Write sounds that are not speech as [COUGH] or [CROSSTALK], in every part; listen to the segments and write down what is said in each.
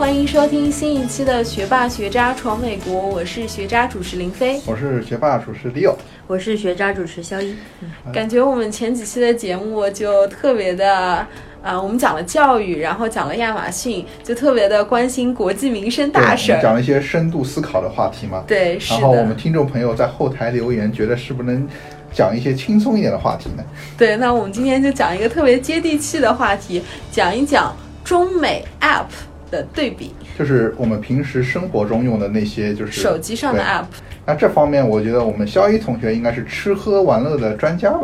好，欢迎收听新一期的《学霸学渣闯美国》，我是学渣主持林飞，我是学霸主持 Leo，我是学渣主持肖一。感觉我们前几期的节目就特别的，呃，我们讲了教育，然后讲了亚马逊，就特别的关心国际民生大事儿，讲了一些深度思考的话题嘛。对，是然后我们听众朋友在后台留言，觉得是不是能讲一些轻松一点的话题呢？对，那我们今天就讲一个特别接地气的话题，讲一讲中美 App。的对比，就是我们平时生活中用的那些，就是手机上的 app。那这方面，我觉得我们肖一同学应该是吃喝玩乐的专家吧？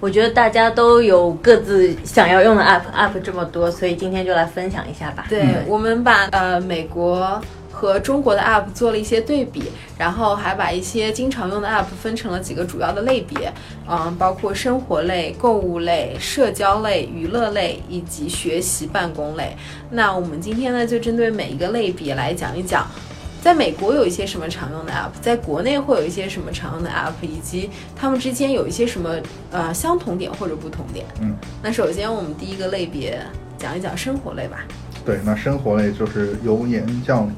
我觉得大家都有各自想要用的 app，app 这么多，所以今天就来分享一下吧。对，我们把呃美国。和中国的 App 做了一些对比，然后还把一些经常用的 App 分成了几个主要的类别，嗯，包括生活类、购物类、社交类、娱乐类以及学习办公类。那我们今天呢，就针对每一个类别来讲一讲，在美国有一些什么常用的 App，在国内会有一些什么常用的 App，以及它们之间有一些什么呃相同点或者不同点。嗯，那首先我们第一个类别讲一讲生活类吧。对，那生活类就是油盐酱。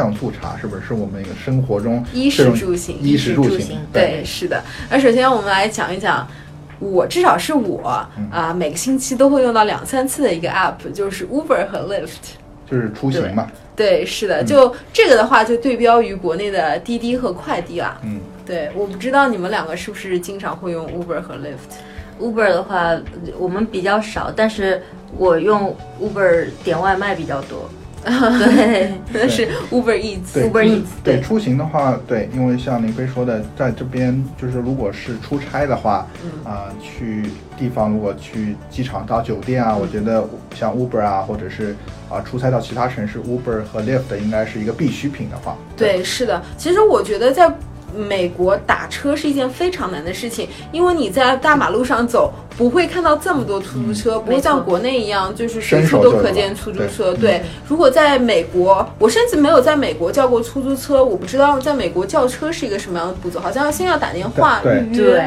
酱醋茶是不是是我们一个生活中衣食住行？衣食住行，对，是的。那首先我们来讲一讲，我至少是我啊，每个星期都会用到两三次的一个 app，就是 Uber 和 Lyft，就是出行嘛。对，是的，就这个的话，就对标于国内的滴滴和快滴了。嗯，对，我不知道你们两个是不是经常会用 Uber 和 Lyft。Uber 的话，我们比较少，但是我用 Uber 点外卖比较多。[LAUGHS] 对，那是 Uber Eats，Uber Eats。对，出行的话，对，因为像林飞说的，在这边就是如果是出差的话，啊，去地方如果去机场到酒店啊，我觉得像 Uber 啊，或者是啊出差到其他城市，Uber 和 Lyft 应该是一个必需品的话。对，是的。其实我觉得在。美国打车是一件非常难的事情，因为你在大马路上走，不会看到这么多出租车，不会像国内一样，就是随处都可见出租车。对，如果在美国，我甚至没有在美国叫过出租车，我不知道在美国叫车是一个什么样的步骤，好像先要打电话预约，对，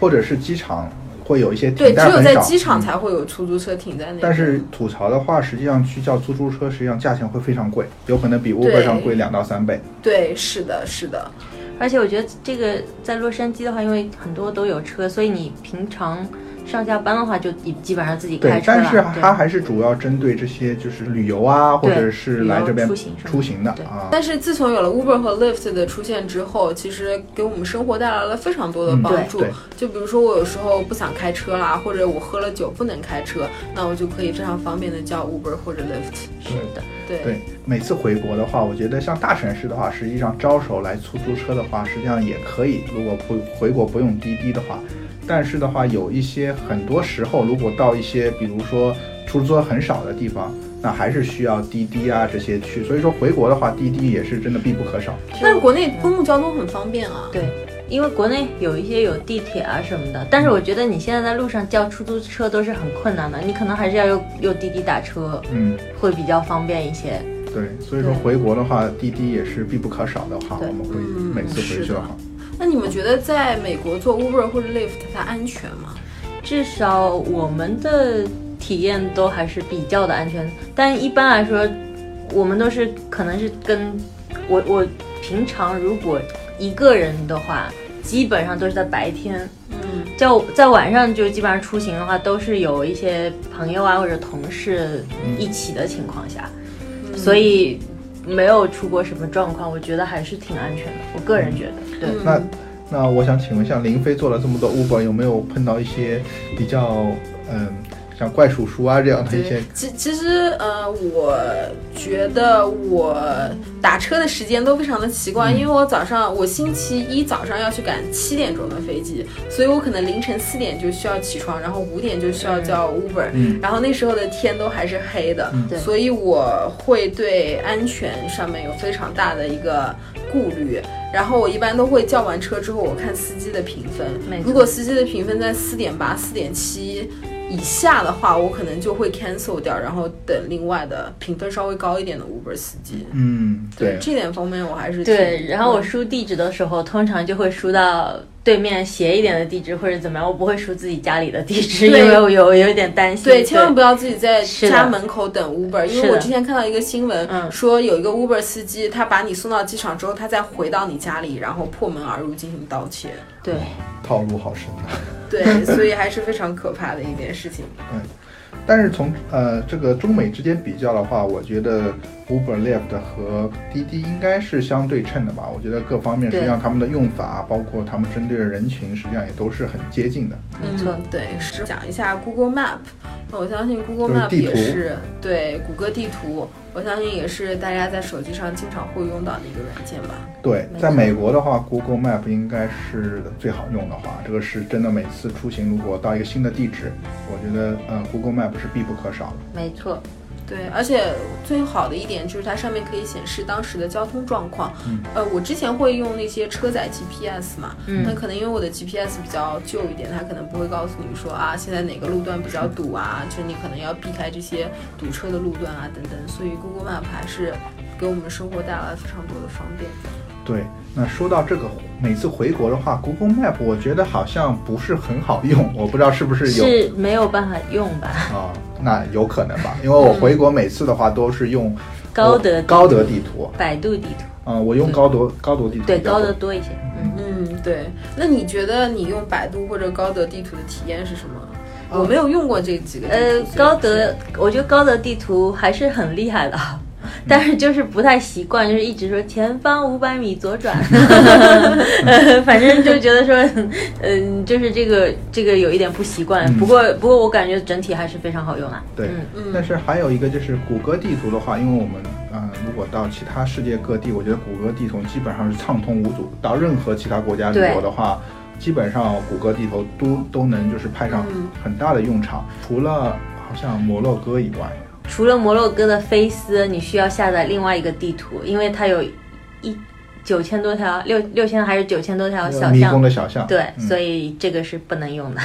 或者是机场会有一些对，只有在机场才会有出租车停在那。但是吐槽的话，实际上去叫出租车，实际上价钱会非常贵，有可能比 Uber 上贵两到三倍。对，是的，是的。而且我觉得这个在洛杉矶的话，因为很多都有车，所以你平常。上下班的话就基基本上自己开车了。但是它还是主要针对这些就是旅游啊，或者是来这边出行出行的啊。但是自从有了 Uber 和 Lyft 的出现之后，其实给我们生活带来了非常多的帮助。就比如说我有时候不想开车啦，或者我喝了酒不能开车，那我就可以非常方便的叫 Uber 或者 Lyft。是的，对对。每次回国的话，我觉得像大城市的话，实际上招手来出租车的话，实际上也可以。如果不回国不用滴滴的话。但是的话，有一些很多时候，如果到一些比如说出租车很少的地方，那还是需要滴滴啊这些去。所以说回国的话，滴滴也是真的必不可少。但是国内公共交通很方便啊。对，因为国内有一些有地铁啊什么的。但是我觉得你现在在路上叫出租车都是很困难的，你可能还是要用用滴滴打车，嗯，会比较方便一些。对，所以说回国的话，滴滴也是必不可少的话，我们会每次回去的话。那你们觉得在美国做 Uber 或者 Lyft 它安全吗？至少我们的体验都还是比较的安全。但一般来说，我们都是可能是跟我我平常如果一个人的话，基本上都是在白天。嗯，在在晚上就基本上出行的话，都是有一些朋友啊或者同事一起的情况下，所以。没有出过什么状况，我觉得还是挺安全的。我个人觉得，对。那那我想请问，一下林飞做了这么多 Uber，有没有碰到一些比较嗯？像怪叔叔啊这样的一些，其其实呃，我觉得我打车的时间都非常的奇怪，因为我早上我星期一早上要去赶七点钟的飞机，所以我可能凌晨四点就需要起床，然后五点就需要叫 Uber，然后那时候的天都还是黑的，所以我会对安全上面有非常大的一个顾虑，然后我一般都会叫完车之后，我看司机的评分，如果司机的评分在四点八、四点七。以下的话，我可能就会 cancel 掉，然后等另外的评分稍微高一点的 Uber 司机。嗯，对，这点方面我还是对。然后我输地址的时候，通常就会输到对面斜一点的地址或者怎么样，我不会输自己家里的地址，因对为我有有一点担心。对，千万不要自己在家门口等 Uber，因为我之前看到一个新闻，嗯说有一个 Uber 司机，他把你送到机场之后，他再回到你家里，然后破门而入进行盗窃。对，套路好深啊。对，[LAUGHS] 所以还是非常可怕的一件事情。但是从呃这个中美之间比较的话，我觉得 Uber、Lyft 和滴滴应该是相对称的吧。我觉得各方面实际上他们的用法，包括他们针对的人群，实际上也都是很接近的。没错嗯，对，是讲一下 Google Map。那我相信 Google Map 也是对谷歌地图，我相信也是大家在手机上经常会用到的一个软件吧。对，在美国的话，Google Map 应该是最好用的话，这个是真的。每次出行如果到一个新的地址，我觉得呃 Google Map 是必不可少的。没错，对，而且最好的一点就是它上面可以显示当时的交通状况。嗯呃，我之前会用那些车载 GPS 嘛，嗯那可能因为我的 GPS 比较旧一点，它可能不会告诉你说啊，现在哪个路段比较堵啊，就是你可能要避开这些堵车的路段啊等等。所以 Google Map 还是给我们生活带来了非常多的方便。对，那说到这个，每次回国的话，Google Map 我觉得好像不是很好用，我不知道是不是有是没有办法用吧？啊、那有可能吧，因为我回国每次的话都是用高德高德地图，百度地图，嗯、我用高德高德地图对高德多一些。嗯，嗯，对。那你觉得你用百度或者高德地图的体验是什么？我没有用过这几个。呃，高德，我觉得高德地图还是很厉害的。但是就是不太习惯，就是一直说前方五百米左转，[LAUGHS] 呃反正就觉得说，嗯、就是这个这个有一点不习惯。嗯不过不过我感觉整体还是非常好用啊。对，嗯嗯但是还有一个就是谷歌地图的话，因为我们呃，如果到其他世界各地，我觉得谷歌地图基本上是畅通无阻。到任何其他国家旅游的话，基本上谷歌地图都都能就是派上嗯很大的用场。除了好像摩洛哥以外，除了摩洛哥的菲斯，你需要下载另外一个地图，因为它有一九千多条，六六千还是九千多条小迷宫。的小巷，对，嗯所以这个是不能用的。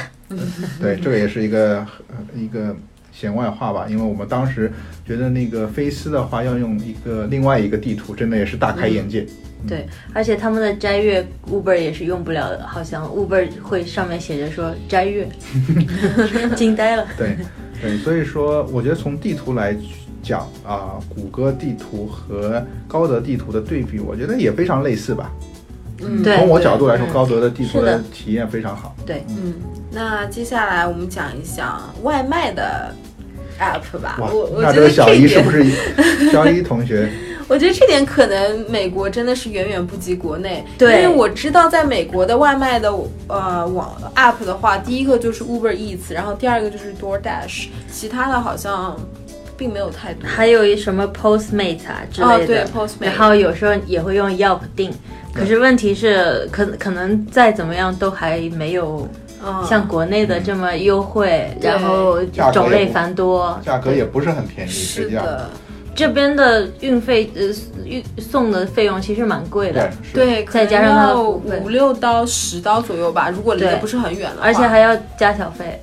对，这个也是一个呃一个闲外话吧，因为我们当时觉得那个菲斯的话要用一个另外一个地图，真的也是大开眼界。对，而且他们的斋月 Uber 也是用不了的，好像 Uber 会上面写着说斋月，[LAUGHS] 惊呆了。对，对，所以说我觉得从地图来讲啊，谷歌地图和高德地图的对比，我觉得也非常类似吧。嗯，对从我角度来说，嗯高德的地图的的体验非常好。对，嗯，那接下来我们讲一讲外卖的 app 吧。哇我，我那觉得这个小一是不是 [LAUGHS] 小一同学？我觉得这点可能美国真的是远远不及国内，对因为我知道在美国的外卖的呃网 app 的话，第一个就是 Uber Eats，然后第二个就是 DoorDash，其他的好像并没有太多。还有一什么 Postmate 啊之哦，对类的，Postmate，然后有时候也会用 Yelp 订。可是问题是，可可能再怎么样都还没有嗯像国内的这么优惠，对然后种类繁多。价格也不是很便宜，实际上。是的，这边的运费呃运送的费用其实蛮贵的。对，，再加上五六刀、十刀左右吧，如果离得不是很远的话，而且还要加小费。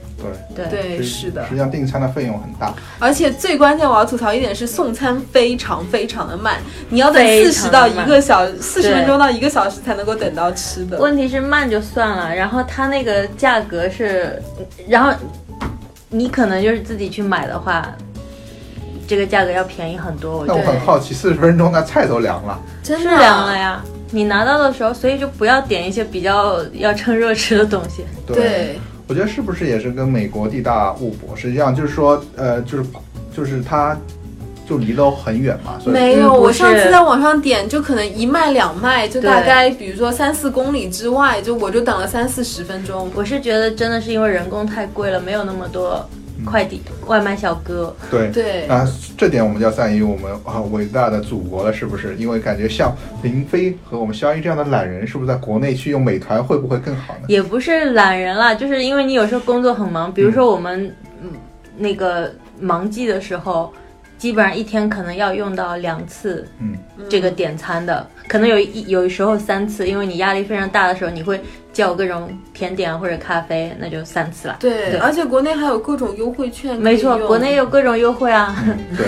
对，对，对，是的。实，际上订餐的费用很大。而且最关键，我要吐槽一点是送餐非常非常的慢，你要等非四十到一个小四十分钟到一个小时才能够等到吃的。问题是慢就算了，然后它那个价格是，然后你可能就是自己去买的话，这个价格要便宜很多。我那我很好奇，四十分钟那菜都凉了。真的啊凉了呀。你拿到的时候，所以就不要点一些比较 [LAUGHS] 要趁热吃的东西。对，我觉得是不是也是跟美国地大物博？实际上就是说，呃，就是就是它就离得很远嘛，所以没有，我上次在网上点，就可能一麦两麦，就大概比如说三四公里之外，就我就等了三四十分钟。我是觉得真的是因为人工太贵了，没有那么多快递、外卖小哥。对对，啊，这点我们就要赞誉我们啊伟大的祖国了，是不是？因为感觉像林飞和我们肖一这样的懒人，是不是在国内去用美团会不会更好呢？也不是懒人啦，就是因为你有时候工作很忙，比如说我们嗯那个忙季的时候，基本上一天可能要用到两次嗯，这个点餐的，可能有一有时候三次，因为你压力非常大的时候，你会叫各种甜点啊或者咖啡，那就三次了。对，对而且国内还有各种优惠券。没错，国内有各种优惠啊。对，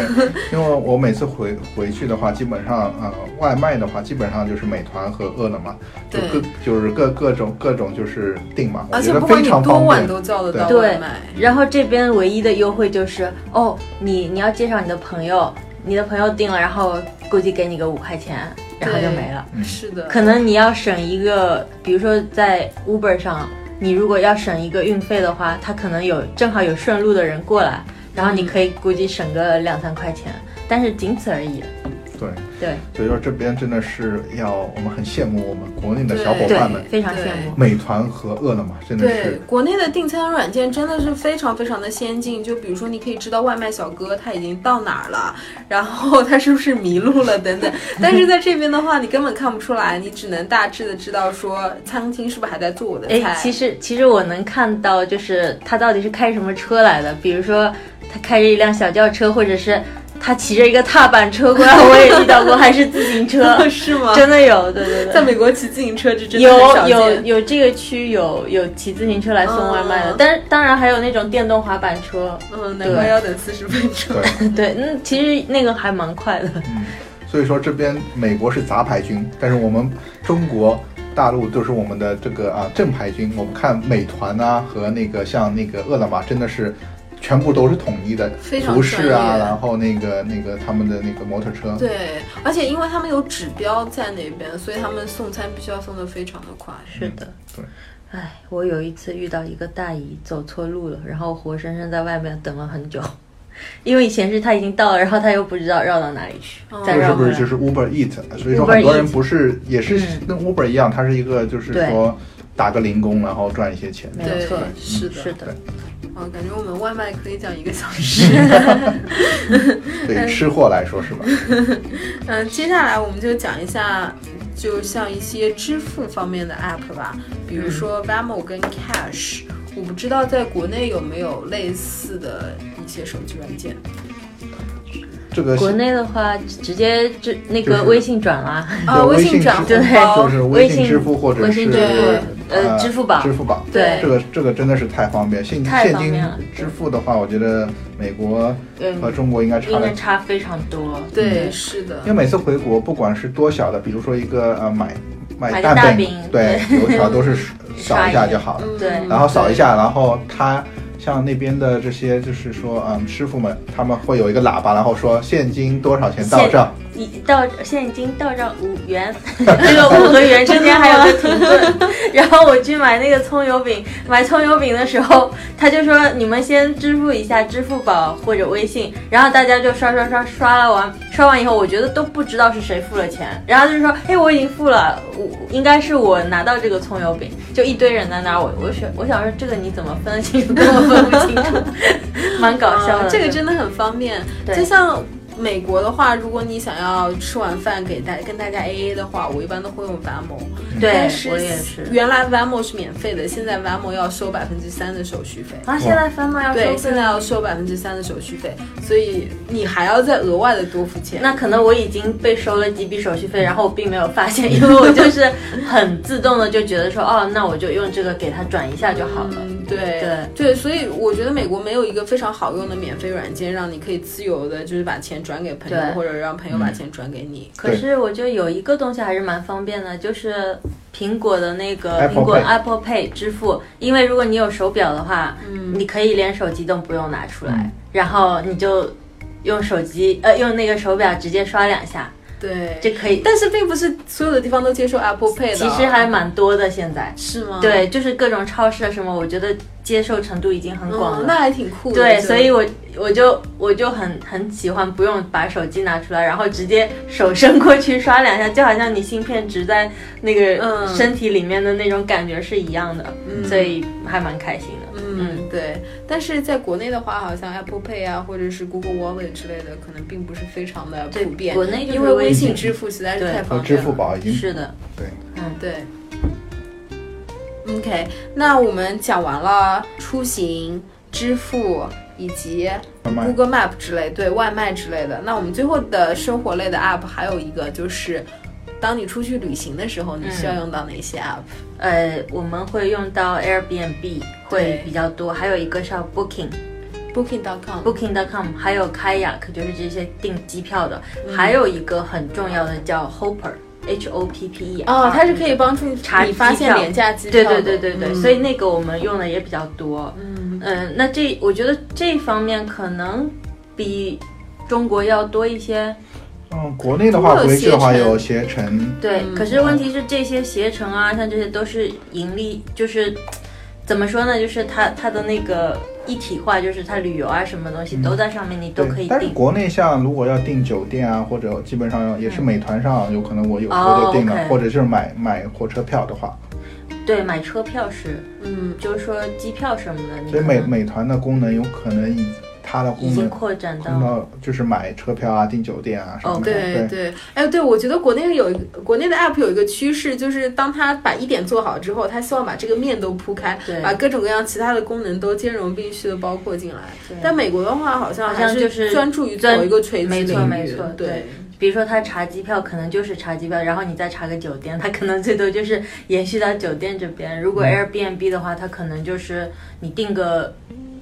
因为我每次回回去的话，基本上呃外卖的话，基本上就是美团和饿了么，就对各就是各各种各种就是订嘛，而且不管你多非常方便。晚都叫得到对外卖。然后这边唯一的优惠就是，哦，你你要介绍你的朋友，你的朋友订了，然后估计给你个五块钱，然后就没了。嗯是的，可能你要省一个，比如说在 Uber 上，你如果要省一个运费的话，他可能有正好有顺路的人过来，然后你可以估计省个两三块钱，但是仅此而已。对，对所以说这边真的是要我们很羡慕我们国内的小伙伴们，，非常羡慕。美团和饿了么真的对是，国内的订餐软件真的是非常非常的先进。就比如说，你可以知道外卖小哥他已经到哪儿了，然后他是不是迷路了等等。但是在这边的话，你根本看不出来，你只能大致的知道说餐厅是不是还在做我的菜。哎，其实其实我能看到，就是他到底是开什么车来的，比如说他开着一辆小轿车，或者是他骑着一个踏板车过来，我也遇到过，还是自行车，[LAUGHS] 是吗？真的有，对对对。在美国骑自行车这真的很有少有见。有这个区有有骑自行车来送外卖的，嗯但是当然还有那种电动滑板车，嗯，难怪要等四十分钟。对，[LAUGHS] 对，嗯，其实那个还蛮快的。嗯，所以说这边美国是杂牌军，但是我们中国大陆都是我们的这个啊正牌军。我们看美团啊和那个像那个饿了么，真的是全部都是统一的非常服饰啊，然后那个那个他们的那个摩托车，对，而且因为他们有指标在那边，所以他们送餐必须要送的非常的快。是的，对。哎，我有一次遇到一个大姨走错路了，然后活生生在外面等了很久，[LAUGHS] 因为以前是她已经到了，然后她又不知道绕到哪里去，哦再绕回来。这是不是就是 Uber Eat？所以说很多人不是也是嗯跟 Uber 一样，它是一个就是说打个零工，然后赚一些钱。对没有错，是的是的，啊，感觉我们外卖可以讲一个小时。[LAUGHS] 对于吃货来说是吧？[LAUGHS] 嗯，接下来我们就讲一下，就像一些支付方面的 app 吧，比如说 Venmo 跟 Cash。我不知道在国内有没有类似的一些手机软件。这个国内的话直接就那个微信转啦，啊，微信信转支红包，就是微信信支付或者是呃支付宝支付宝。对这个这个真的是太方便，现太现金支付的话，我觉得美国和嗯，中国应该差应的该差非常多。对，是的因为。每次回国，不管是多小的，比如说一个呃买买蛋大饼对，[LAUGHS] 油条都是扫一下就好了。嗯对然后扫一下，然后他像那边的这些，就是说，嗯，师傅们他们会有一个喇叭，然后说现金多少钱到账，一到现在已经到账五元，[LAUGHS] 这个五和元之间还有个停顿。然后我去买那个葱油饼，买葱油饼的时候，他就说你们先支付一下支付宝或者微信，然后大家就刷刷刷刷了完，刷完以后我觉得都不知道是谁付了钱，然后就说哎我已经付了，我应该是我拿到这个葱油饼，就一堆人在那儿，我我想我想说这个你怎么分得清楚，[LAUGHS] 根本分不清楚，[LAUGHS] 蛮搞笑的。啊这个真的很方便。对就像美国的话，如果你想要吃完饭给大跟大家 A A 的话，我一般都会用 Venmo。对我也是。原来 Venmo 是免费的，现在 Venmo 要收百分之三的手续费。啊，现在 Vamo 要收对，现在要收百分之三的手续费，所以你还要再额外的多付钱。那可能我已经被收了几笔手续费，然后我并没有发现，因为我就是很自动的就觉得说，哦，那我就用这个给他转一下就好了。嗯，对对。对，所以我觉得美国没有一个非常好用的免费软件，让你可以自由的，就是把钱转给朋友，或者让朋友把钱转给你。可是我觉得有一个东西还是蛮方便的，就是苹果的那个苹果 Apple Pay 支付，因为如果你有手表的话，嗯。你可以连手机都不用拿出来，嗯。然后你就用手机呃用那个手表直接刷两下，对，这可以。但是并不是所有的地方都接受 Apple Pay 的，其实还蛮多的现在。是吗？对，就是各种超市啊什么，我觉得接受程度已经很广了。嗯，那还挺酷的。对，所以我我就我就很很喜欢不用把手机拿出来，然后直接手伸过去刷两下，就好像你芯片植在那个嗯身体里面的那种感觉是一样的，嗯所以还蛮开心的。嗯，对。但是在国内的话，好像 Apple Pay 啊，或者是 Google Wallet 之类的，可能并不是非常的普遍。国内就是因为微微信信支付实在是太方便了。付宝已经是的，对。嗯对。OK，那我们讲完了出行、支付以及 Google Map 之类，对外卖之类的。那我们最后的生活类的 App 还有一个就是当你出去旅行的时候，你需要用到哪些 app？呃，我们会用到 Airbnb 会比较多，还有一个是 Booking。Booking.com。Booking.com，还有 Kayak，就是这些订机票的，嗯还有一个很重要的叫 Hopper，H O P P E。哦，它是可以帮助查你发现廉价机票对。对对对对，嗯所以那个我们用的也比较多。嗯嗯，那这我觉得这方面可能比中国要多一些。嗯，国内的话，回去的话有携程，对，嗯。可是问题是这些携程啊，像这些都是盈利，就是怎么说呢？就是它它的那个一体化，就是它旅游啊什么东西都在上面，你都可以订，但是订。国内像如果要订酒店啊，或者基本上也是美团上有可能我有时候哦就订了或者就是买买火车票的话，对，买车票是，嗯，就是说机票什么的，所以美美团的功能有可能以它的已经功能扩展到。就是买车票啊、订酒店啊什么的。哦对对，哎，对，我觉得国内有一个国内的 app 有一个趋势，就是当他把一点做好之后，他希望把这个面都铺开，把各种各样其他的功能都兼容并蓄的包括进来。对但美国的话，好像好还像就是专注于专某一个垂直没错领域没错对对。比如说他查机票，可能就是查机票，然后你再查个酒店，他可能最多就是延续到酒店这边。如果 Airbnb 的话，他可能就是你订个，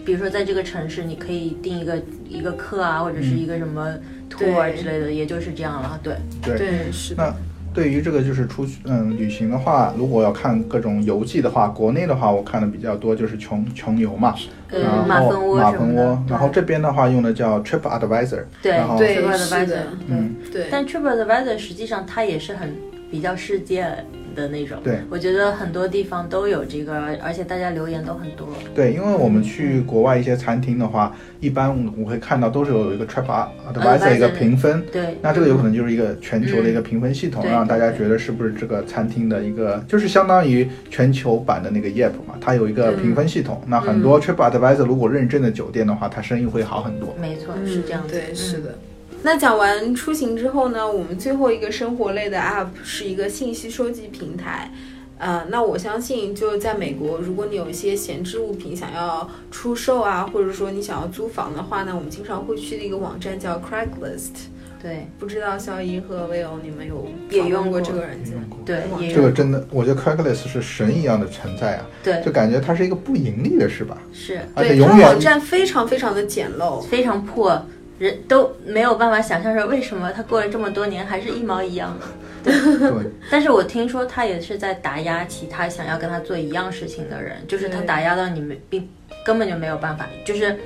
比如说在这个城市，你可以订一个一个课啊，或者是一个什么 tour 之类的，也就是这样了。对，对。对，是的。那对于这个就是出去嗯旅行的话，如果要看各种游记的话，国内的话我看的比较多就是穷穷游嘛，嗯然后马蜂窝马什么蜂窝，然后这边的话用的叫 Trip Advisor，对然后对 TripAdvisor，是的。嗯。对，但 TripAdvisor 实际上它也是很比较世界的那种。对，我觉得很多地方都有这个，而且大家留言都很多。对，因为我们去国外一些餐厅的话，一般我会看到都是有一个 Trip Advisor 一个评分。对，那这个有可能就是一个全球的一个评分系统，嗯让大家觉得是不是这个餐厅的一个，就是相当于全球版的那个 Yelp 嘛，它有一个评分系统。那很多 Trip Advisor 如果认证的酒店的话，它生意会好很多。没错，嗯是这样子。对，嗯是的。那讲完出行之后呢，我们最后一个生活类的 app 是一个信息收集平台。呃，那我相信就在美国，如果你有一些闲置物品想要出售啊，或者说你想要租房的话呢，我们经常会去的一个网站叫 Craigslist。对不知道肖一和魏欧你们有也用过这个软件？对，也这个真的，我觉得 Craigslist 是神一样的存在啊，对就感觉它是一个不盈利的，是吧？是对，而且永远它网站非常非常的简陋。非常破，人都没有办法想象说为什么他过了这么多年还是一毛一样。对，[LAUGHS] 但是我听说他也是在打压其他想要跟他做一样事情的人，就是他打压到你们并根本就没有办法，就是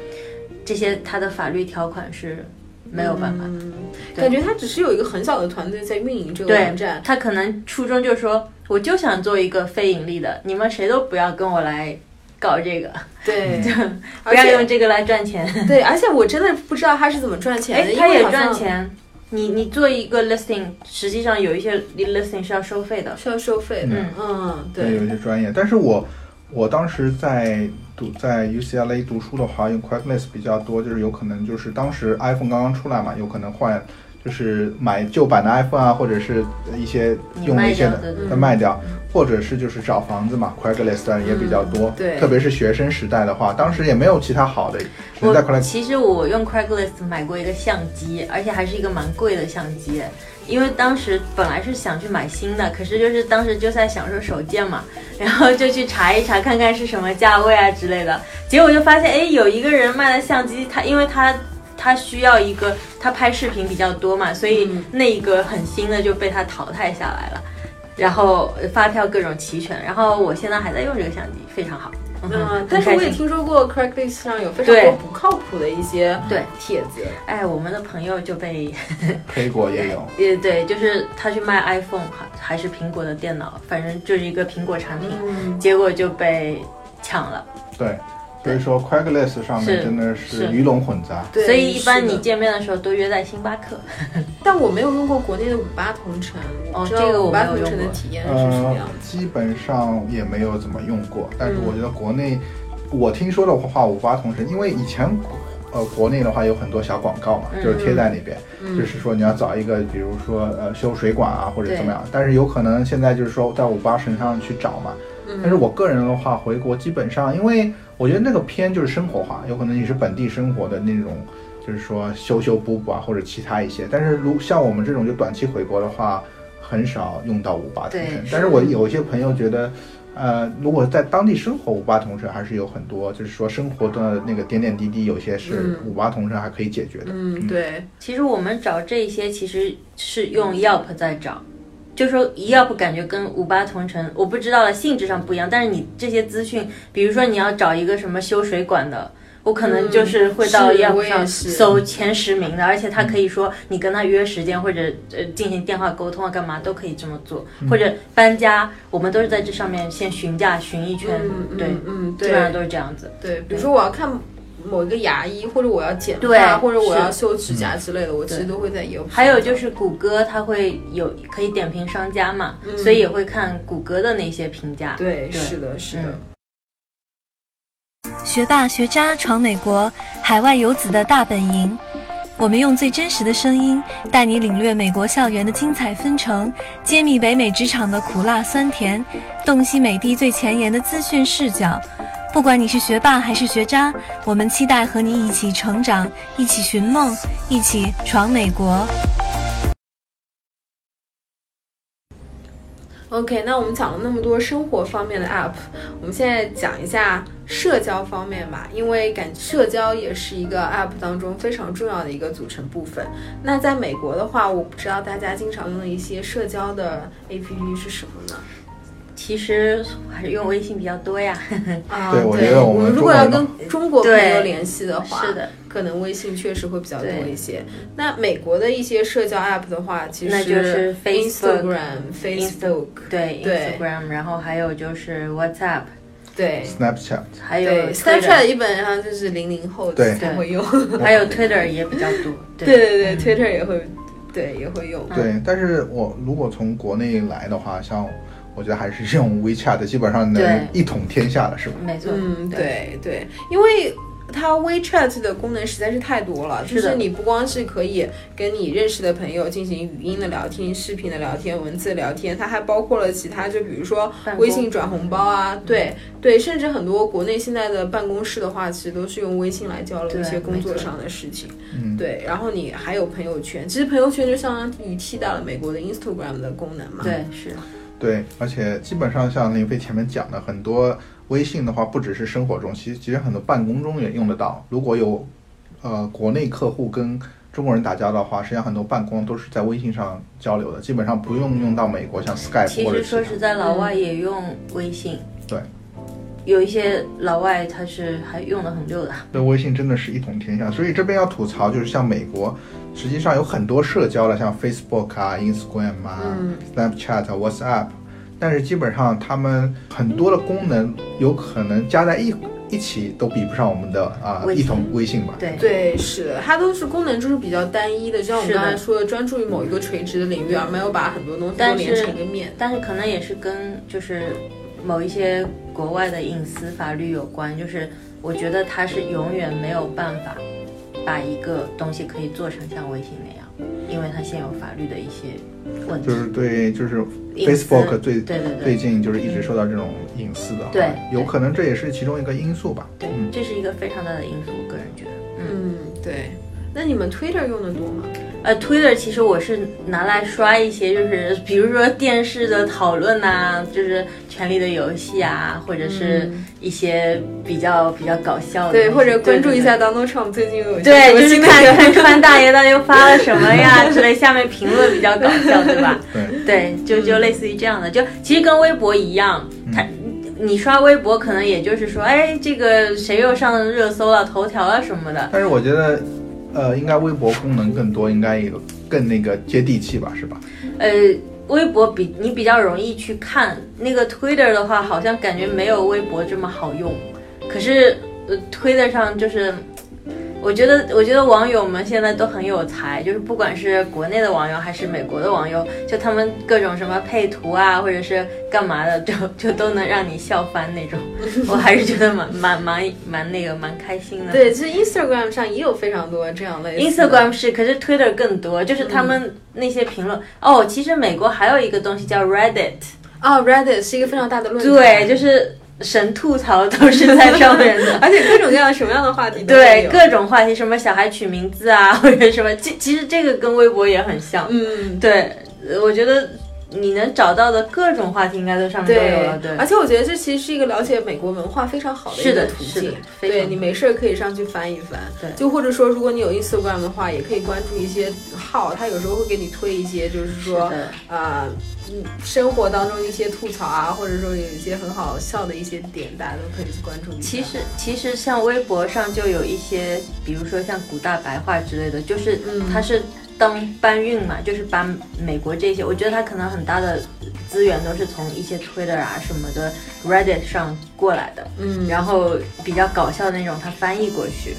这些他的法律条款是没有办法的。嗯，感觉他只是有一个很小的团队在运营这个网站。他可能初衷就是说，我就想做一个非盈利的，你们谁都不要跟我来搞这个，对，[LAUGHS] 不要而且用这个来赚钱。[LAUGHS] 对，而且我真的不知道他是怎么赚钱的，他也赚钱。你你做一个 listing，实际上有一些 listing 是要收费的。是要收费的。嗯嗯，对，有对一些专业。但是我我当时在读在 UCLA 读书的话，用 Craigslist 比较多，就是有可能就是当时 iPhone 刚刚出来嘛，有可能换。就是买旧版的 iPhone 啊，或者是一些你用了一些的卖掉，或者是就是找房子嘛，Craigslist 也比较多。嗯对特别是学生时代的话，当时也没有其他好的，我其实我用 Craigslist 买过一个相机，而且还是一个蛮贵的相机，因为当时本来是想去买新的，可是就是当时就在想说手贱嘛，[LAUGHS] 然后就去查一查看看是什么价位啊之类的，结果就发现哎有一个人卖的相机，他因为他。他需要一个，他拍视频比较多嘛，所以嗯那一个很新的就被他淘汰下来了。然后呃发票各种齐全，然后我现在还在用这个相机，非常好。嗯，但是我也听说过 Craigslist 上有非常多不靠谱的一些对帖子。哎，我们的朋友就被 [LAUGHS] 黑果也有。[LAUGHS] 也对，就是他去卖 iPhone 还还是苹果的电脑，反正就是一个苹果产品，嗯，结果就被抢了。对，所以说 Craigslist 上面真的是是鱼龙混杂。对，所以一般你见面的时候都约在星巴克。[LAUGHS] 但我没有用过国内的五八同城，哦这个我五八同城的体验是什么呃样的。，基本上也没有怎么用过，但是嗯我觉得国内，我听说的话，五八同城，因为以前。呃，国内的话有很多小广告嘛，嗯就是贴在那边，嗯就是说你要找一个，比如说呃修水管啊或者怎么样，但是有可能现在就是说在五八身上去找嘛，嗯但是我个人的话，回国基本上，因为我觉得那个偏就是生活化，有可能你是本地生活的那种，就是说修修补补啊，或者其他一些。但是如像我们这种就短期回国的话，很少用到五八同对城。但是我有一些朋友觉得，呃，如果在当地生活，五八同城还是有很多，就是说生活的那个点点滴滴，有些是嗯五八同城还可以解决的。嗯，对，其实我们找这些其实是用 Yelp 在找，就说 Yelp 感觉跟五八同城，我不知道了，性质上不一样。但是你这些资讯，比如说你要找一个什么修水管的。我可能就是会到嗯是 Yelp 上搜前十名的，而且他可以说你跟他约时间或者呃进行电话沟通啊，干嘛都可以这么做。或者搬家，我们都是在这上面先询价询一圈，嗯对，嗯嗯，对基本上都是这样子。对，比如说我要看某一个牙医，或者我要剪对发，或者我要修指甲之类的，我其实都会在 Yelp 还有就是谷歌，它会有可以点评商家嘛，嗯所以也会看谷歌的那些评价。对，对是的，是的。嗯学霸学渣闯美国，海外游子的大本营。我们用最真实的声音，带你领略美国校园的精彩纷呈，揭秘北美职场的苦辣酸甜，洞悉美帝最前沿的资讯视角。不管你是学霸还是学渣，我们期待和你一起成长，一起寻梦，一起闯美国。OK，那我们讲了那么多生活方面的 App，我们现在讲一下社交方面吧，因为感社交也是一个 App 当中非常重要的一个组成部分。那在美国的话，我不知道大家经常用的一些社交的 APP 是什么呢？其实还是用微信比较多呀。[LAUGHS] 啊对我觉得我们们如果要跟中国朋友联系的话，是的，可能微信确实会比较多一些。那美国的一些社交 App 的话，其实那就是 Facebook Instagram、Facebook，对对 Instagram，然后还有就是 WhatsApp，对 Snapchat，还有对 Twitter，Snapchat 基本上就是零零后对才会用。[LAUGHS] 还有 Twitter 也比较多。对对嗯对，Twitter 也会，对也会用。对，但是我如果从国内来的话，像我觉得还是用 WeChat，基本上能一统天下了，是吧？没错，嗯，对对，因为它 WeChat 的功能实在是太多了，就是你不光是可以跟你认识的朋友进行语音的聊天、视频的聊天、文字聊天，它还包括了其他，就比如说微信转红包啊，对对，甚至很多国内现在的办公室的话，其实都是用微信来交流一些工作上的事情。嗯，对，然后你还有朋友圈，其实朋友圈就相当于替代了美国的 Instagram 的功能嘛。对是。对，而且基本上像林飞前面讲的，很多微信的话，不只是生活中，其实其实很多办公中也用得到。如果有呃国内客户跟中国人打交道的话，实际上很多办公都是在微信上交流的，基本上不用用到美国像 Skype 其实说实在，老外也用微信。对，有一些老外他是还用的很溜的。对，微信真的是一统天下。所以这边要吐槽，就是像美国，实际上有很多社交了，像 Facebook 啊、Instagram 啊、嗯。Snapchat 啊、WhatsApp，但是基本上他们很多的功能有可能加在一一起都比不上我们的啊、一统微信吧。对。对，是的，它都是功能就是比较单一的，就像我们刚才说的，专注于某一个垂直的领域，而没有把很多东西都连成一个面。但是可能也是跟就是某一些国外的隐私法律有关，就是我觉得它是永远没有办法把一个东西可以做成像微信那样，因为它现有法律的一些问题。就是对，就是 Facebook 最对对对最近就是一直受到这种隐私的话，对有可能这也是其中一个因素吧。对嗯，这是一个非常大的因素，我个人觉得。嗯，嗯，对。那你们 Twitter 用的多吗？呃，Twitter 其实我是拿来刷一些，就是比如说电视的讨论呐，就是《权力的游戏》啊，或者是一些比较比较搞笑的，对，或者关注一下对 Donald Trump 最近有对，就是看看川大爷到底又发了什么呀 [LAUGHS] 之类，下面评论比较搞笑，对吧？对，对，就就类似于这样的，就其实跟微博一样，它。你刷微博可能也就是说，哎，这个谁又上热搜了、头条啊什么的，但是我觉得，呃，应该微博功能更多，应该有更那个接地气吧，是吧？呃，微博比你比较容易去看，那个 Twitter 的话，好像感觉没有微博这么好用。可是呃，Twitter 上就是，我觉得我觉得网友们现在都很有才，就是不管是国内的网友还是美国的网友，就他们各种什么配图啊，或者是干嘛的，就 [LAUGHS] 就都能让你笑翻那种。[LAUGHS] 我还是觉得蛮蛮蛮蛮那个蛮开心的。对，其实 Instagram 上也有非常多这样类似的 Instagram 是，可是 Twitter 更多，就是他们那些评论。哦，其实美国还有一个东西叫 Reddit，哦，Reddit 是一个非常大的论坛，对，就是神吐槽都是在上面的。[LAUGHS] 而且各种各样什么样的话题都会对有各种话题，什么小孩取名字啊，或者什么，其其实这个跟微博也很像。嗯，对，呃我觉得你能找到的各种话题应该都上面都有了，对。而且我觉得这其实是一个了解美国文化非常好的一个途径。对你没事儿可以上去翻一翻。对。就或者说，如果你有 Instagram 的话，也可以关注一些号，他有时候会给你推一些，就是说，啊，嗯，生活当中一些吐槽啊，或者说有一些很好笑的一些点，大家都可以去关注一下。其实，其实像微博上就有一些，比如说像古大白话之类的，就是它是。当搬运嘛，就是把美国这些，我觉得他可能很大的资源都是从一些 Twitter 啊什么的 Reddit 上过来的，嗯，然后比较搞笑的那种，他翻译过去，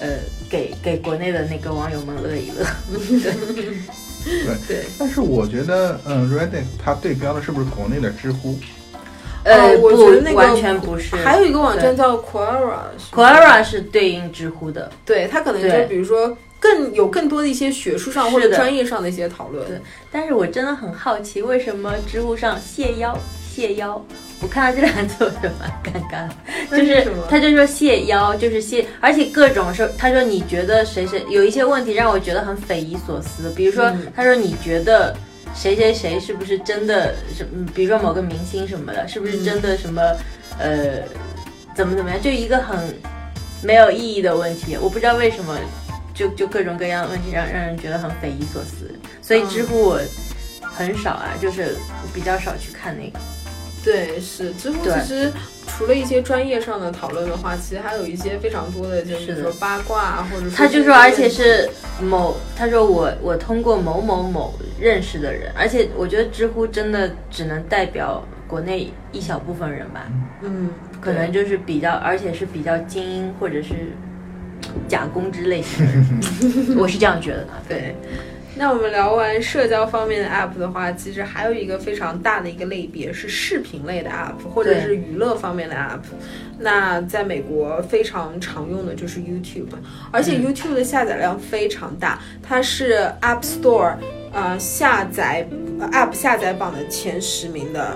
呃，给给国内的那个网友们乐一乐。[LAUGHS] 对对，但是我觉得，嗯，Reddit 它对标的是不是国内的知乎？呃，我觉得那个完全不是。还有一个网站叫 Quora，Quora 是对应知乎的，对，它可能就比如说。更有更多的一些学术上或者专业上的一些讨论。对，但是我真的很好奇，为什么知乎上谢邀谢邀？我看到这两个字我就蛮尴尬的，就是他就说谢邀就是谢，而且各种说，他说你觉得谁谁有一些问题让我觉得很匪夷所思，比如说他说你觉得谁谁谁是不是真的什，比如说某个明星什么的，是不是真的什么呃怎么怎么样，就一个很没有意义的问题，我不知道为什么。就就各种各样的问题让让人觉得很匪夷所思，所以知乎我很少啊，就是比较少去看那个。对，是知乎其实除了一些专业上的讨论的话，其实还有一些非常多的，就是说八卦啊，或者他就说，而且是某他说我我通过某某某认识的人，而且我觉得知乎真的只能代表国内一小部分人吧，嗯，可能就是比较，而且是比较精英或者是。假公之类型的人，[LAUGHS] 我是这样觉得的。对，那我们聊完社交方面的 app 的话，其实还有一个非常大的一个类别是视频类的 app，或者是娱乐方面的 app。那在美国非常常用的就是 YouTube，而且 YouTube 的下载量非常大，它是 App Store 呃下载 app 下载榜的前十名的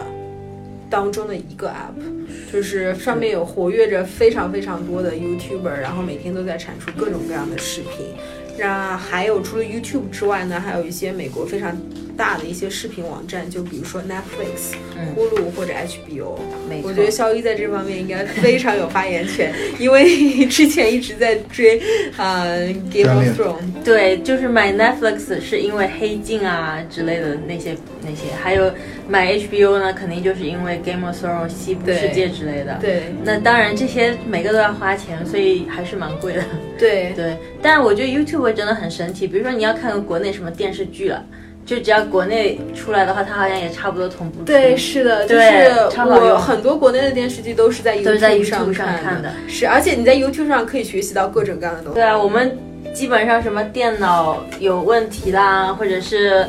当中的一个 app。就是上面有活跃着非常非常多的 YouTuber，然后每天都在产出各种各样的视频。那还有除了 YouTube 之外呢，还有一些美国非常大的一些视频网站，就比如说 Netflix、Hulu 或者 HBO。我觉得肖一在这方面应该非常有发言权，因为之前一直在追啊 Game of Thrones。对，就是买 Netflix 是因为黑镜啊之类的那些那些，还有买 HBO 呢，肯定就是因为 Game of Thrones 西部世界之类的。对，那当然这些每个都要花钱，所以还是蛮贵的。对 [LAUGHS] 对，但我觉得 YouTube 真的很神奇。比如说你要看个国内什么电视剧了，就只要国内出来的话，它好像也差不多同步。对，是的，就是我很多国内的电视剧都是在 YouTube 上看的。是，而且你在 YouTube 上可以学习到各种各样的东西。对啊，我们基本上什么电脑有问题啦，或者是。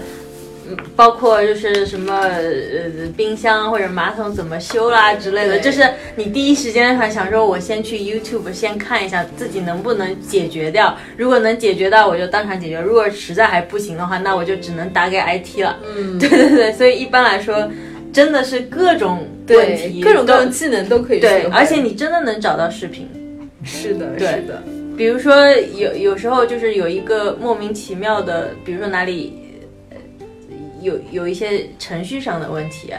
包括就是什么呃冰箱或者马桶怎么修啦之类的，就是你第一时间还想说，我先去 YouTube 先看一下自己能不能解决掉。如果能解决到，我就当场解决；如果实在还不行的话，那我就只能打给 IT 了。嗯，[LAUGHS] 对对对，所以一般来说，真的是各种问题、各种各种技能都可以对，而且你真的能找到视频。是的，是的。比如说有有时候就是有一个莫名其妙的，比如说哪里。有有一些程序上的问题，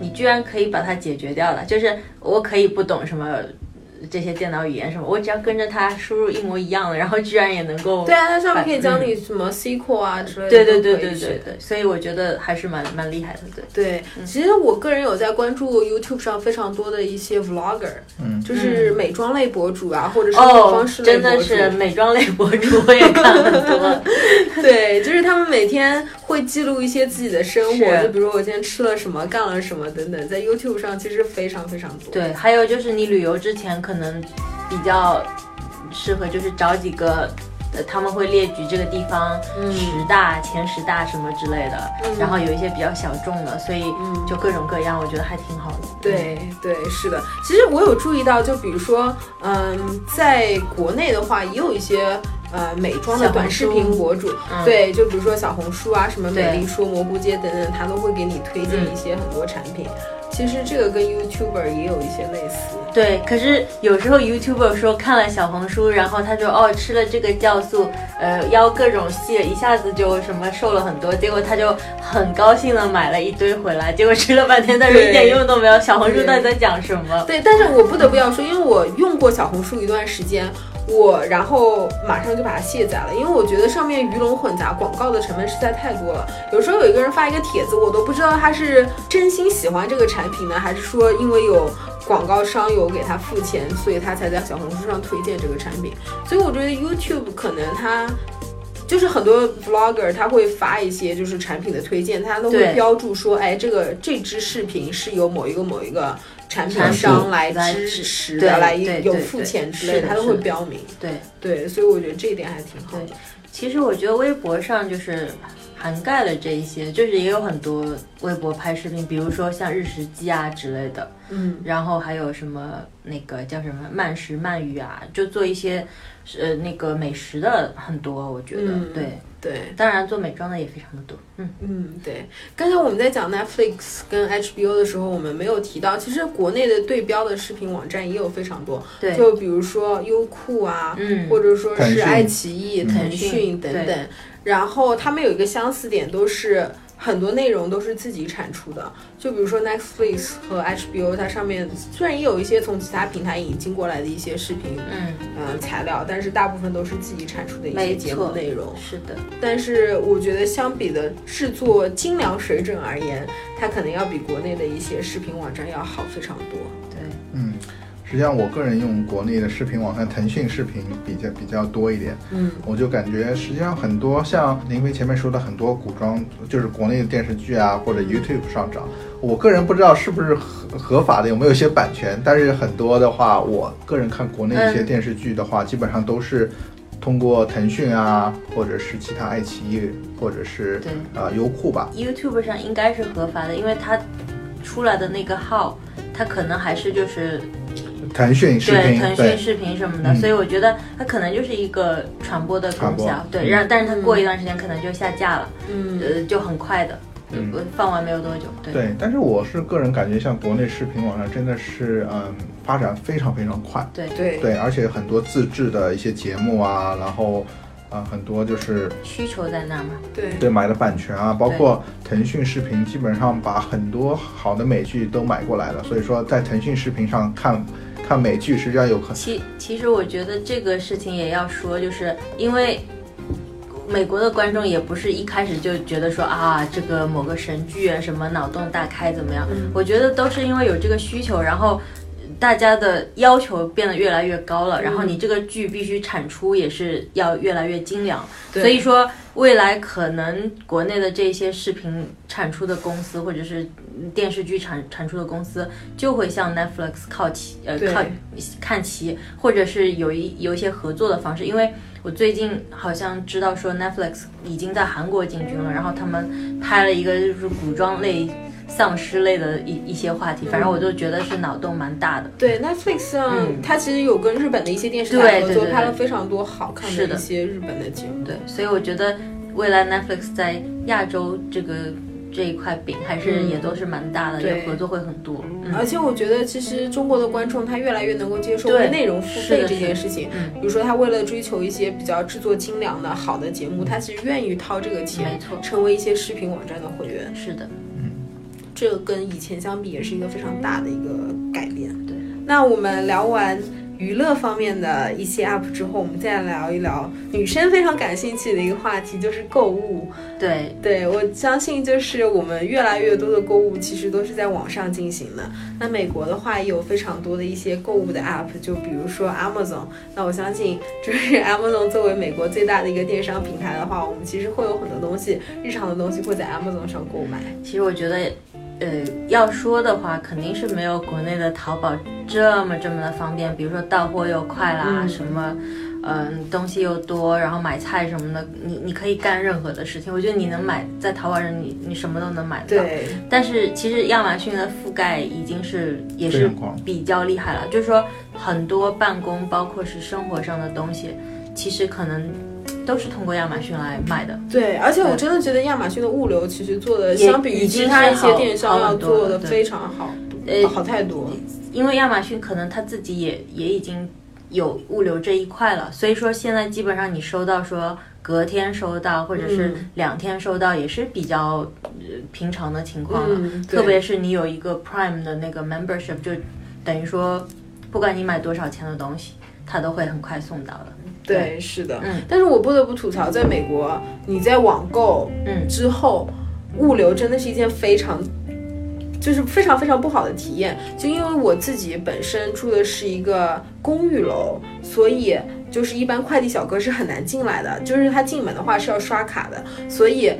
你居然可以把它解决掉了。就是我可以不懂什么。这些电脑语言什么，我只要跟着它输入一模一样的，[LAUGHS] 然后居然也能够。对啊，它上面可以教你什么 SQL 啊之类的。对对对对对对，所以我觉得还是蛮蛮厉害的。对对，其实我个人有在关注 YouTube 上非常多的一些 Vlogger，嗯，就是美妆类博主啊，或者是方式类博主。真的是美妆类博主，[LAUGHS] 我也看很多。[LAUGHS] 对，就是他们每天会记录一些自己的生活，就比如我今天吃了什么，干了什么等等，在 YouTube 上其实非常非常多。对，还有就是你旅游之前。可能比较适合，就是找几个，他们会列举这个地方十大、前十大什么之类的，然后有一些比较小众的，所以就各种各样，我觉得还挺好的。对对，是的。其实我有注意到，就比如说，嗯，在国内的话，也有一些呃美妆的短视频博主，对，就比如说小红书啊，什么美丽说、蘑菇街等等，他都会给你推荐一些很多产品。其实这个跟 YouTuber 也有一些类似。对，可是有时候 YouTuber 说看了小红书，然后他就哦吃了这个酵素，呃腰各种细，一下子就什么瘦了很多，结果他就很高兴的买了一堆回来，结果吃了半天，但是一点用都没有。小红书到底在讲什么？对，但是我不得不要说，因为我用过小红书一段时间。我然后马上就把它卸载了，因为我觉得上面鱼龙混杂，广告的成分实在太多了。有时候有一个人发一个帖子，我都不知道他是真心喜欢这个产品呢，还是说因为有广告商有给他付钱，所以他才在小红书上推荐这个产品。所以我觉得 YouTube 可能它就是很多 Vlogger 他会发一些就是产品的推荐，他都会标注说，哎，这个这支视频是由某一个某一个。产品商来支持的，来有付钱之类的，他都会标明。对对，所以我觉得这一点还挺好的。其实我觉得微博上就是涵盖了这一些，就是也有很多微博拍视频，比如说像日食记啊之类的。嗯，然后还有什么那个叫什么慢食慢语啊，就做一些呃那个美食的很多，我觉得对。对，当然做美妆的也非常的多。嗯嗯，对。刚才我们在讲 Netflix 跟 HBO 的时候，我们没有提到，其实国内的对标的视频网站也有非常多。对，就比如说优酷啊，嗯，或者说是爱奇艺、腾讯等等。然后他们有一个相似点，都是。很多内容都是自己产出的，就比如说 Netflix 和 HBO，它上面虽然也有一些从其他平台引进过来的一些视频，嗯呃材料，但是大部分都是自己产出的一些节目内容。是的，但是我觉得相比的制作精良水准而言，它可能要比国内的一些视频网站要好非常多。实际上，我个人用国内的视频网站，腾讯视频比较比较多一点。嗯，我就感觉实际上很多像林飞前面说的很多古装，就是国内的电视剧啊，或者 YouTube 上涨。我个人不知道是不是合合法的，有没有一些版权。但是很多的话，我个人看国内一些电视剧的话，基本上都是通过腾讯啊，或者是其他爱奇艺，或者是对啊优酷吧。YouTube 上应该是合法的，因为它出来的那个号，它可能还是就是。腾讯视频，腾讯视频什么的，所以我觉得它可能就是一个传播的功效，对，然但是它过一段时间可能就下架了，嗯，呃，就很快的，嗯，放完没有多久，对。对，但是我是个人感觉，像国内视频网站真的是，嗯，发展非常非常快，对。对。对，而且很多自制的一些节目啊，然后。啊，很多就是需求在那儿嘛，对。对，买的版权啊，包括腾讯视频，基本上把很多好的美剧都买过来了，所以说在腾讯视频上看看美剧实际上有可能。其其实我觉得这个事情也要说，就是因为美国的观众也不是一开始就觉得说啊，这个某个神剧啊什么脑洞大开怎么样，我觉得都是因为有这个需求，然后。大家的要求变得越来越高了，然后你这个剧必须产出也是要越来越精良。所以说，未来可能国内的这些视频产出的公司，或者是电视剧产产出的公司，就会向 Netflix 靠齐，呃，靠看齐，或者是有一有一些合作的方式。因为我最近好像知道说 Netflix 已经在韩国进军了，然后他们拍了一个就是古装类。丧尸类的一一些话题，反正我就觉得是脑洞蛮大的。对，Netflix 上它其实有跟日本的一些电视台合作，拍了非常多好看的一些日本的节目。对，所以我觉得未来 Netflix 在亚洲这个这一块饼还是也都是蛮大的，对，合作会很多。而且我觉得其实中国的观众他越来越能够接受为内容付费这件事情。嗯，比如说他为了追求一些比较制作精良的好的节目，他其实愿意掏这个钱，没错，成为一些视频网站的会员。是的。这个跟以前相比也是一个非常大的一个改变。对，那我们聊完娱乐方面的一些 UP 之后，我们再聊一聊女生非常感兴趣的一个话题，就是购物。对，对我相信就是我们越来越多的购物其实都是在网上进行的。那美国的话也有非常多的一些购物的 UP，就比如说 Amazon。那我相信就是 Amazon 作为美国最大的一个电商平台的话，我们其实会有很多东西，日常的东西会在 Amazon 上购买。其实我觉得。呃，要说的话，肯定是没有国内的淘宝这么这么的方便。比如说到货又快啦，什么，嗯，东西又多，然后买菜什么的，你你可以干任何的事情。我觉得你能买在淘宝上，你你什么都能买到。对。但是其实亚马逊的覆盖已经是也是比较厉害了，就是说很多办公，包括是生活上的东西，其实可能。都是通过亚马逊来卖的，对，而且我真的觉得亚马逊的物流其实做的相比于其他一些电商要做的非常好。呃，好太多。因为亚马逊可能他自己也也已经有物流这一块了，所以说现在基本上你收到说隔天收到或者是嗯两天收到也是比较、呃平常的情况了。嗯特别是你有一个 Prime 的那个 membership，就等于说不管你买多少钱的东西，它都会很快送到的。对，是的。嗯但是我不得不吐槽，在美国，你在网购嗯之后，物流真的是一件非常。就是非常非常不好的体验，就因为我自己本身住的是一个公寓楼，所以就是一般快递小哥是很难进来的，就是他进门的话是要刷卡的，所以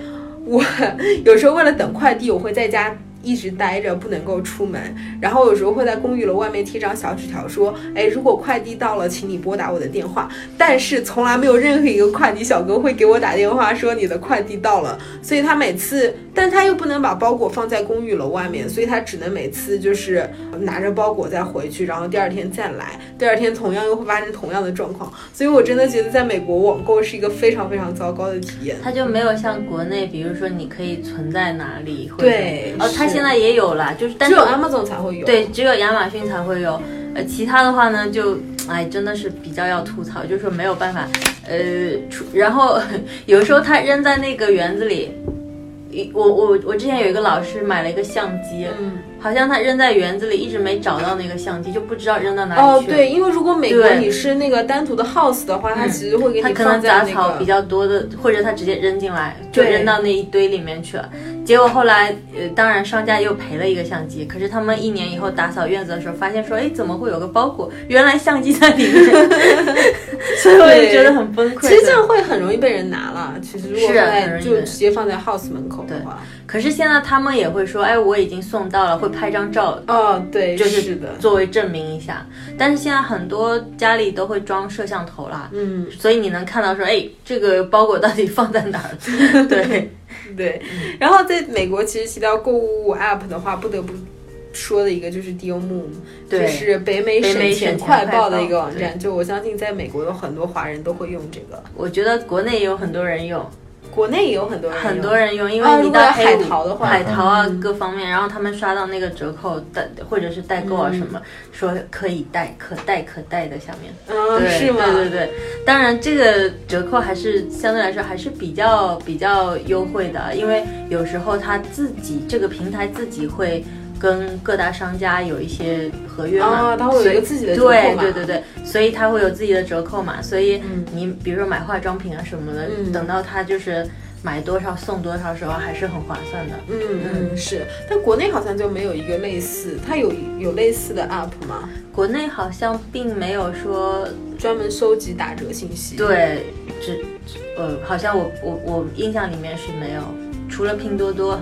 我 [LAUGHS] 有时候为了等快递，我会在家一直待着，不能够出门。然后有时候会在公寓楼外面贴张小纸条，说：“哎，如果快递到了，请你拨打我的电话。”但是从来没有任何一个快递小哥会给我打电话说你的快递到了，所以他每次，但他又不能把包裹放在公寓楼外面，所以他只能每次就是拿着包裹再回去，然后第二天再来，第二天同样又会发生同样的状况。所以我真的觉得在美国网购是一个非常非常糟糕的体验。它就没有像国内，比如说你可以存在哪里，或者对哦，它是现在也有了，就是但是只有 Amazon 才会有。对，只有亚马逊才会有，呃，其他的话呢，就哎，真的是比较要吐槽，就是说没有办法，呃，出然后有时候他扔在那个园子里，一我我我之前有一个老师买了一个相机，嗯，好像他扔在园子里，一直没找到那个相机，就不知道扔到哪里哦，去了。对，因为如果美国你是那个单独的 house 的话，他其实会给你他可能放在那杂草比。较多的，或者他直接扔进来，就扔到那一堆里面去了。结果后来，呃，当然商家又赔了一个相机。可是他们一年以后打扫院子的时候，发现说，哎，怎么会有个包裹？原来相机在里面，所以我就觉得很崩溃。其实这样会很容易被人拿了。其实如果就直接放在 house 门口的话，可是现在他们也会说，哎，我已经送到了，会拍张照。哦，对，就是是的，作为证明一下，但是现在很多家里都会装摄像头啦，嗯，所以你能看到说，哎，这个包裹到底放在哪儿了？[LAUGHS] 对，对。然后在美国，其实提到购物 app 的话，不得不。说的一个就是 Deal Moon，对就是北美北美省钱快报的一个网站。就我相信，在美国有很多华人都会用这个，我觉得国内也有很多人用，国内也有很多人很多人用，因为你到海淘的话。海淘啊嗯。各方面，然后他们刷到那个折扣代或者是代购啊嗯什么，说可以带可带可带的下面，嗯，对，是吗？对对对，当然这个折扣还是相对来说还是比较比较优惠的，因为有时候他自己这个平台自己会。跟各大商家有一些合约嘛，啊它会有一个自己的折扣对对对对，所以他会有自己的折扣嘛，所以嗯你比如说买化妆品啊什么的，嗯等到他就是买多少送多少时候，还是很划算的。嗯嗯是，但国内好像就没有一个类似，它有有类似的 app 吗？国内好像并没有说专门收集打折信息？，对，只只呃，好像我我我印象里面是没有，除了拼多多，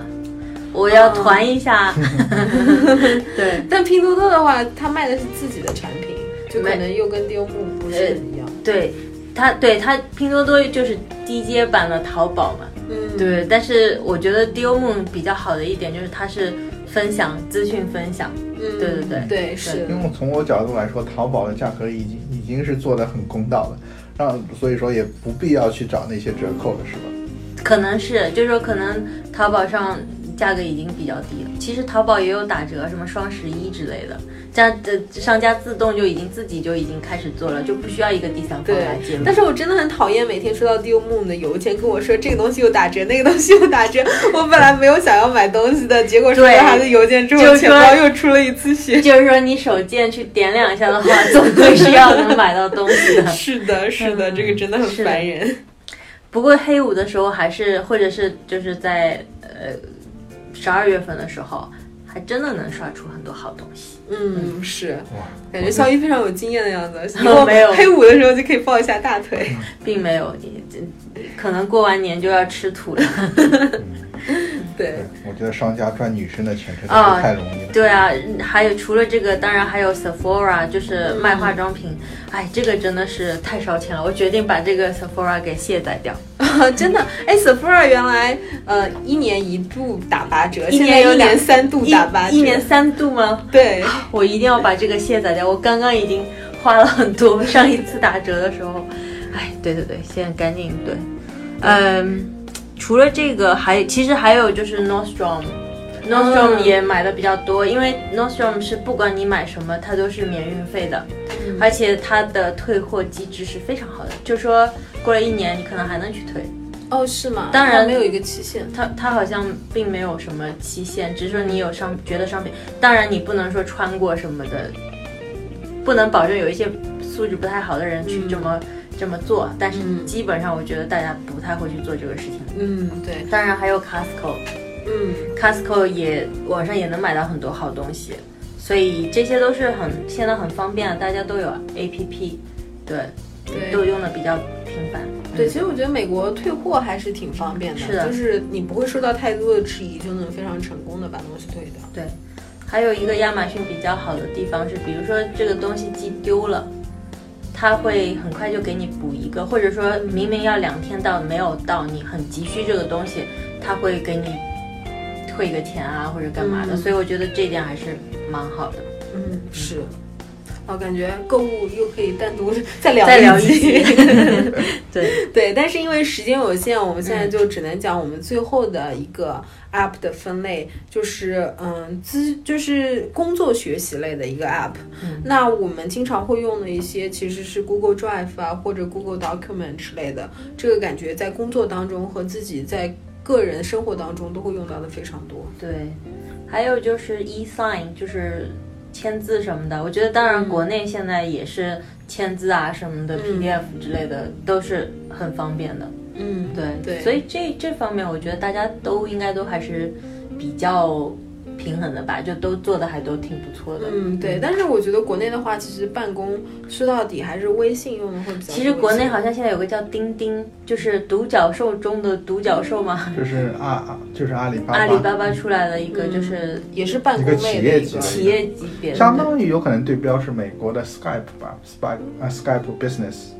我要团一下。[LAUGHS] 对，[LAUGHS] 但拼多多的话，它卖的是自己的产品，就可能又跟丢木不是很一样。对，它对它拼多多就是低阶版的淘宝嘛。嗯，对，但是我觉得 Deal Moon 比较好的一点就是它是分享资讯分享。嗯，对对对对是因为从我角度来说，淘宝的价格已经已经是做的很公道了，让所以说也不必要去找那些折扣了，是吧？可能是，就是说可能淘宝上价格已经比较低了。其实淘宝也有打折，什么双十一之类的，这样的商家自动就已经自己就已经开始做了，就不需要一个第三方来介入。但是我真的很讨厌每天收到 Deal Moon 的邮件，跟我说这个东西又打折，那个东西又打折。[LAUGHS] 我本来没有想要买东西的，结果收到对他的邮件之后，钱包又出了一次血。[LAUGHS] 就是说你手贱去点两下的话，总归是要能买到东西的。[LAUGHS] 是的，是的，这个真的很烦人。不过黑五的时候还是，或者是就是在呃十二月份的时候，还真的能刷出很多好东西。嗯，是，感觉肖一非常有经验的样子。[LAUGHS] 以后没有黑五的时候就可以抱一下大腿。[LAUGHS] 并没有，可能过完年就要吃土了。[LAUGHS] 对，我觉得商家赚女生的钱真的太容易了。对啊，还有除了这个，当然还有 Sephora，就是卖化妆品。哎，这个真的是太烧钱了，我决定把这个 Sephora 给卸载掉。[LAUGHS] 真的，哎，Sephora 原来呃一年一度打八折，一现在一年有两年三度打八折，一年三度吗？对，我一定要把这个卸载掉。我刚刚已经花了很多，上一次打折的时候，哎，对对对，现在赶紧对，嗯，除了这个，还其实还有就是 Nordstrom。Nordstrom 嗯也买的比较多，因为 Nordstrom 是不管你买什么，它都是免运费的，嗯而且它的退货机制是非常好的，就说过了一年你可能还能去退。哦，是吗？当然没有一个期限。它它好像并没有什么期限，只是说你有商觉得商品，当然你不能说穿过什么的，不能保证有一些素质不太好的人去这么、这么做，但是嗯基本上我觉得大家不太会去做这个事情。嗯，对，当然还有 Costco。嗯 Costco 也网上也能买到很多好东西，所以这些都是很现在很方便，大家都有 APP，对，对都用的比较频繁。对，其实我觉得美国退货还是挺方便的，是的就是你不会受到太多的质疑，就能非常成功的把东西退掉。对，还有一个亚马逊比较好的地方是，比如说这个东西寄丢了，它会很快就给你补一个，或者说明明要两天到没有到，你很急需这个东西，他会给你退个钱啊或者干嘛的，嗯所以我觉得这点还是蛮好的。嗯，是。哦，感觉购物又可以单独再聊再聊一。[LAUGHS] 对，对，但是因为时间有限，我们现在就只能讲我们最后的一个 app 的分类，就是嗯资就是工作学习类的一个 app。嗯那我们经常会用的一些其实是 Google Drive 啊或者 Google Document 之类的，这个感觉在工作当中和自己在个人生活当中都会用到的非常多。对，还有就是 e-sign，就是签字什么的。我觉得，当然国内现在也是签字啊什么的、PDF 之类的都是很方便的。嗯，对对所以这这方面，我觉得大家都应该都还是比较平衡的吧，就都做的还都挺不错的。嗯，对，但是我觉得国内的话，其实办公说到底还是微信用的会比较。其实国内好像现在有个叫钉钉，就是独角兽中的独角兽嘛，就是阿阿就是阿里巴巴，阿里巴巴出来的一个就是也是办公一个企类的一个业级的企业级别的，相当于有可能对标是美国的 Skype 吧，Skype 啊 Skype Business。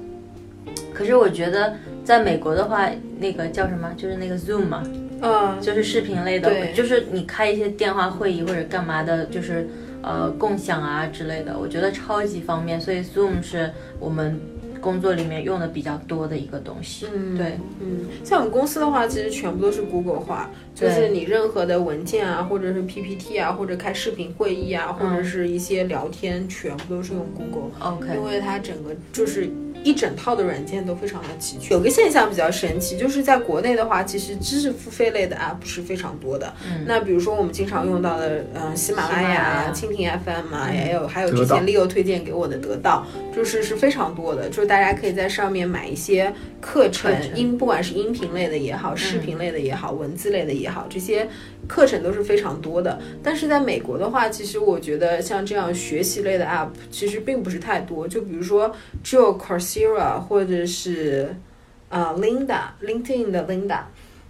可是我觉得在美国的话，那个叫什么，就是那个 Zoom 嘛，呃，就是视频类的对，就是你开一些电话会议或者干嘛的，就是呃共享啊之类的，我觉得超级方便，所以 Zoom 是我们工作里面用的比较多的一个东西。嗯对，嗯，像我们公司的话，其实全部都是 Google 化，就是你任何的文件啊，或者是 PPT 啊，或者开视频会议啊，或者是一些聊天，全部都是用 Google，OK，因为它整个就是。一整套的软件都非常的齐全。有个现象比较神奇，就是在国内的话，其实知识付费类的 app 是非常多的。嗯那比如说我们经常用到的，嗯、喜马拉雅喜马拉啊、雅蜻蜓 FM 啊，嗯也有还有之前 Leo 推荐给我的得到，就是是非常多的，就是大家可以在上面买一些课程，课程音不管是音频类的也好，视频类的也好，文字类的也好，这些课程都是非常多的。但是在美国的话，其实我觉得像这样学习类的 app 其实并不是太多，就比如说只有 Coursera 或者是呃 Linda LinkedIn 的 Linda。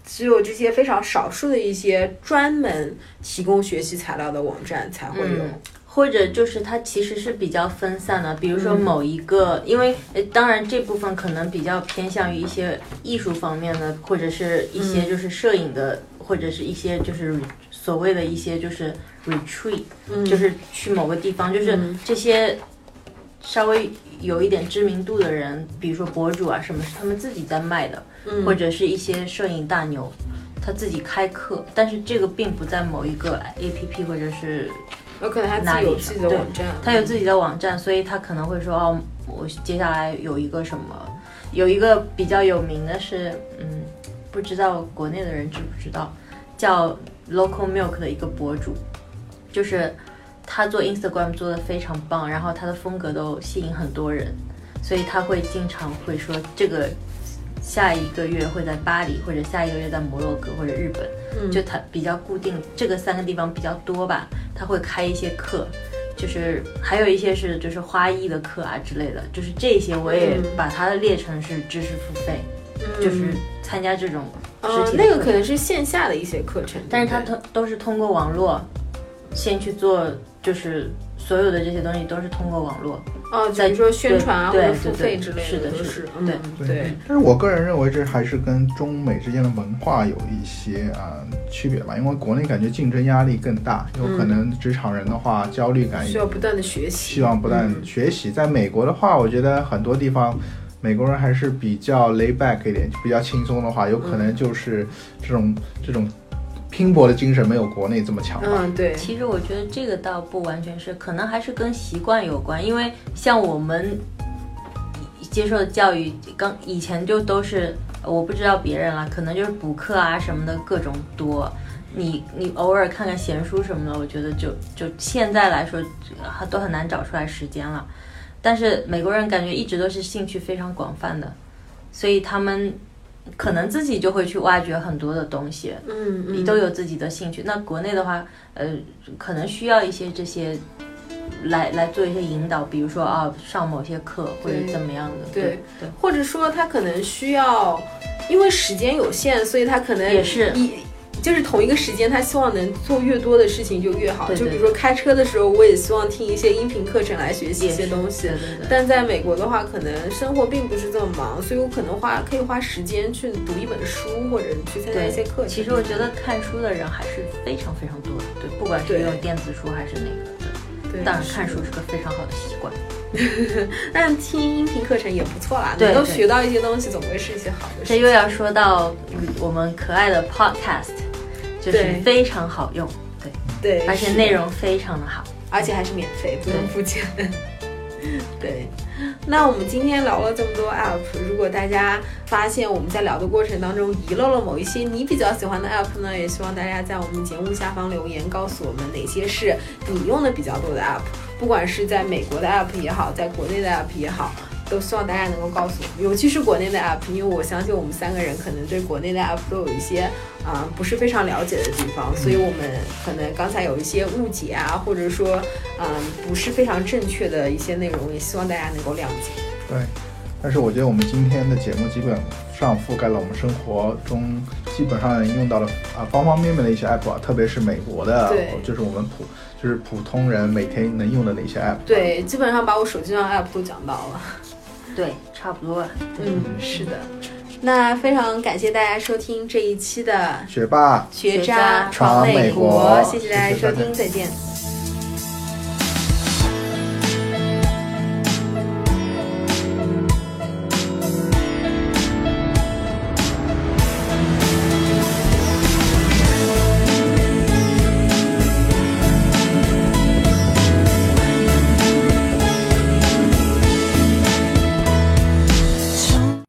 只有这些非常少数的一些专门提供学习材料的网站才会有。嗯或者就是它其实是比较分散的，比如说嗯某一个，因为呃当然这部分可能比较偏向于一些艺术方面的，或者是一些就是摄影的，或者是一些就是所谓的一些就是 retreat，、就是去某个地方，就是嗯。这些稍微有一点知名度的人，比如说博主啊什么，是他们自己在卖的，嗯。或者是一些摄影大牛。他自己开课，但是这个并不在某一个 A P P 或者是有可能他自己有自己的网站，他有自己的网站，所以他可能会说哦，我接下来有一个什么，有一个比较有名的是，嗯，不知道国内的人知不知道，叫 Local Milk 的一个博主，就是他做 Instagram 做的非常棒，然后他的风格都吸引很多人，所以他会经常会说这个下一个月会在巴黎，或者下一个月在摩洛哥或者日本，嗯。就他比较固定，这个三个地方比较多吧，他会开一些课，就是还有一些是就是花艺的课啊之类的，就是这些我也嗯。把它列成是知识付费，就是参加这种实呃体的课那个可能是线下的一些课程，但是它对不对？通都是通过网络先去做，就是所有的这些东西都是通过网络。哦，比如说宣传啊或对者付费之类的是的是对。对，但是我个人认为这还是跟中美之间的文化有一些啊、区别吧，因为国内感觉竞争压力更大，有可能职场人的话焦虑感需要不断的学习，希望不断嗯。学习。在美国的话，我觉得很多地方美国人还是比较 lay back 一点，比较轻松的话，有可能就是这种这种拼搏的精神没有国内这么强吧。嗯，对，其实我觉得这个倒不完全是，可能还是跟习惯有关。因为像我们接受的教育，刚以前就都是，我不知道别人了，可能就是补课啊什么的各种多。你你偶尔看看闲书什么的，我觉得就就现在来说，都很难找出来时间了。但是美国人感觉一直都是兴趣非常广泛的，所以他们可能自己就会去挖掘很多的东西。嗯你都有自己的兴趣。那国内的话，呃，可能需要一些这些来来做一些引导，比如说啊，上某些课或者怎么样的。对对对，或者说他可能需要，因为时间有限，所以他可能也是一。就是同一个时间，他希望能做越多的事情就越好。对对就比如说开车的时候，我也希望听一些音频课程来学习一些东西。但在美国的话，可能生活并不是这么忙，所以我可能花可以花时间去读一本书，或者去参加一些课程。其实我觉得看书的人还是非常非常多的，对，不管是对用电子书还是哪个，对。对当然，看书是个非常好的习惯。[LAUGHS] 但听音频课程也不错啦，能够学到一些东西，总归是一些好的事情。这又要说到嗯我们可爱的 Podcast，就是对非常好用，对，对，而且内容非常的好。而且还是免费，不用付钱。[LAUGHS] 对，那我们今天聊了这么多 app，如果大家发现我们在聊的过程当中遗漏了某一些你比较喜欢的 app 呢，也希望大家在我们节目下方留言，告诉我们哪些是你用的比较多的 app，不管是在美国的 app 也好，在国内的 app 也好。都希望大家能够告诉我们，尤其是国内的 app，因为我相信我们三个人可能对国内的 app 都有一些啊、不是非常了解的地方，所以我们可能刚才有一些误解啊，或者说嗯、不是非常正确的一些内容，也希望大家能够谅解。对，但是我觉得我们今天的节目基本上覆盖了我们生活中基本上用到的啊方方面面的一些 app 啊，特别是美国的，就是我们普就是普通人每天能用的那些 app。对，基本上把我手机上的 app 都讲到了。对，差不多了。嗯，是的。那非常感谢大家收听这一期的学霸学学渣渣闯美闯美国谢谢大家收听，再见。